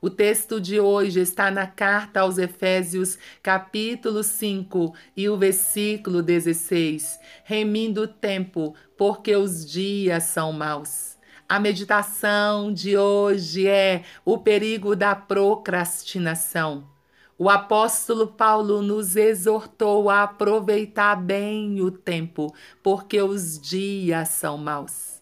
O texto de hoje está na carta aos Efésios, capítulo 5 e o versículo 16. Remindo o tempo, porque os dias são maus. A meditação de hoje é o perigo da procrastinação. O apóstolo Paulo nos exortou a aproveitar bem o tempo, porque os dias são maus.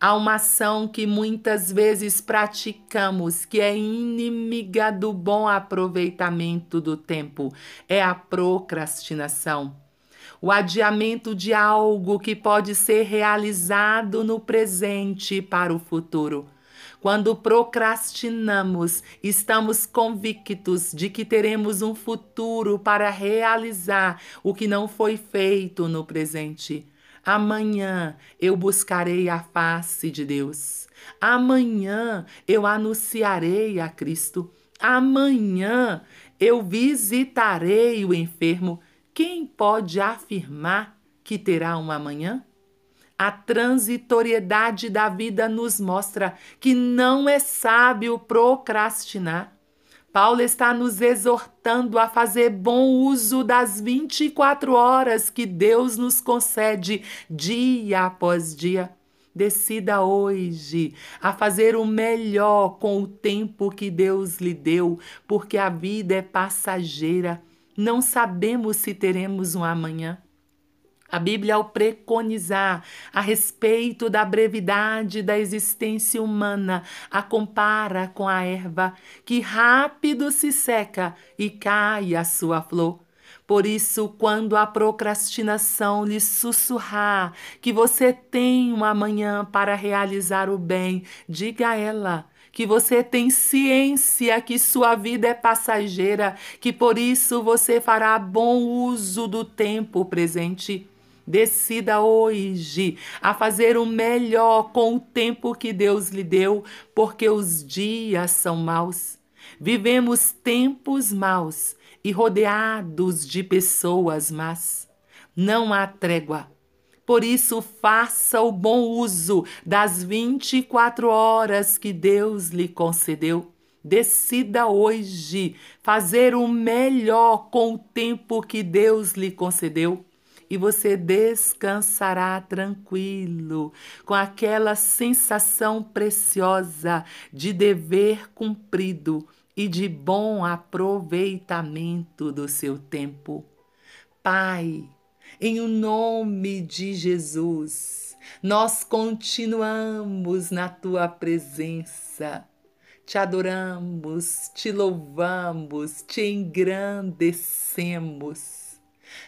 Há uma ação que muitas vezes praticamos que é inimiga do bom aproveitamento do tempo: é a procrastinação. O adiamento de algo que pode ser realizado no presente para o futuro. Quando procrastinamos, estamos convictos de que teremos um futuro para realizar o que não foi feito no presente. Amanhã eu buscarei a face de Deus. Amanhã eu anunciarei a Cristo. Amanhã eu visitarei o enfermo. Quem pode afirmar que terá um amanhã? A transitoriedade da vida nos mostra que não é sábio procrastinar. Paulo está nos exortando a fazer bom uso das 24 horas que Deus nos concede dia após dia. Decida hoje a fazer o melhor com o tempo que Deus lhe deu, porque a vida é passageira. Não sabemos se teremos um amanhã. A Bíblia, ao preconizar a respeito da brevidade da existência humana, a compara com a erva que rápido se seca e cai a sua flor. Por isso, quando a procrastinação lhe sussurrar que você tem um amanhã para realizar o bem, diga a ela que você tem ciência que sua vida é passageira, que por isso você fará bom uso do tempo presente. Decida hoje a fazer o melhor com o tempo que Deus lhe deu, porque os dias são maus. Vivemos tempos maus e rodeados de pessoas más. Não há trégua. Por isso, faça o bom uso das 24 horas que Deus lhe concedeu. Decida hoje fazer o melhor com o tempo que Deus lhe concedeu e você descansará tranquilo, com aquela sensação preciosa de dever cumprido e de bom aproveitamento do seu tempo. Pai, em o nome de Jesus, nós continuamos na tua presença. Te adoramos, te louvamos, te engrandecemos.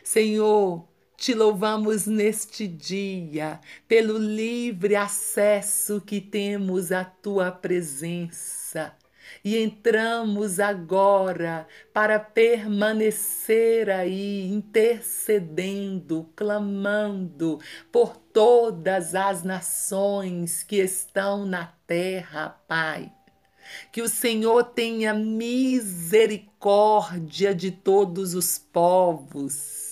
Senhor, te louvamos neste dia pelo livre acesso que temos à tua presença. E entramos agora para permanecer aí, intercedendo, clamando por todas as nações que estão na terra, Pai. Que o Senhor tenha misericórdia de todos os povos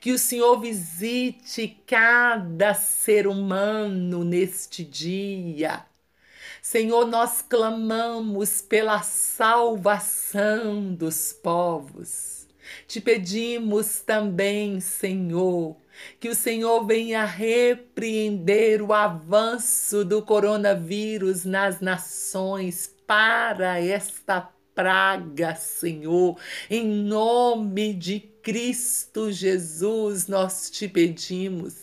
que o Senhor visite cada ser humano neste dia. Senhor, nós clamamos pela salvação dos povos. Te pedimos também, Senhor, que o Senhor venha repreender o avanço do coronavírus nas nações para esta praga, Senhor, em nome de Cristo Jesus, nós te pedimos.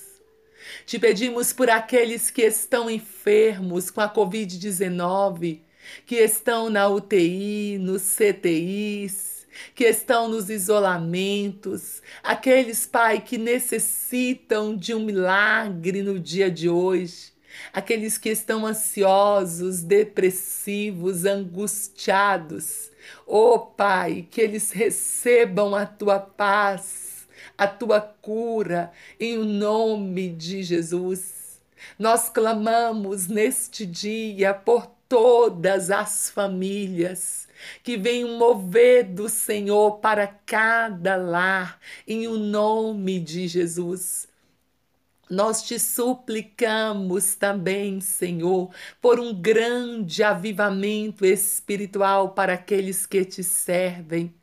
Te pedimos por aqueles que estão enfermos com a Covid-19, que estão na UTI, nos CTIs, que estão nos isolamentos, aqueles, Pai, que necessitam de um milagre no dia de hoje aqueles que estão ansiosos, depressivos, angustiados. Oh Pai, que eles recebam a tua paz, a tua cura, em nome de Jesus. Nós clamamos neste dia por todas as famílias que venham mover do Senhor para cada lar, em o nome de Jesus. Nós te suplicamos também, Senhor, por um grande avivamento espiritual para aqueles que te servem,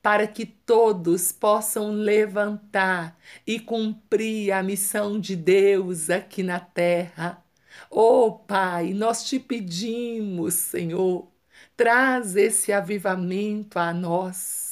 para que todos possam levantar e cumprir a missão de Deus aqui na terra. Oh, Pai, nós te pedimos, Senhor, traz esse avivamento a nós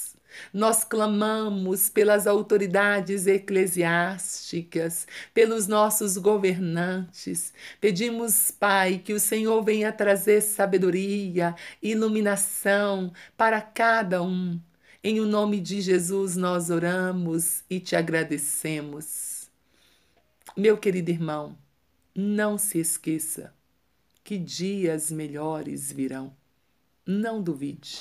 nós clamamos pelas autoridades eclesiásticas, pelos nossos governantes. Pedimos, Pai, que o Senhor venha trazer sabedoria, iluminação para cada um. Em o nome de Jesus nós oramos e te agradecemos. Meu querido irmão, não se esqueça que dias melhores virão. Não duvide.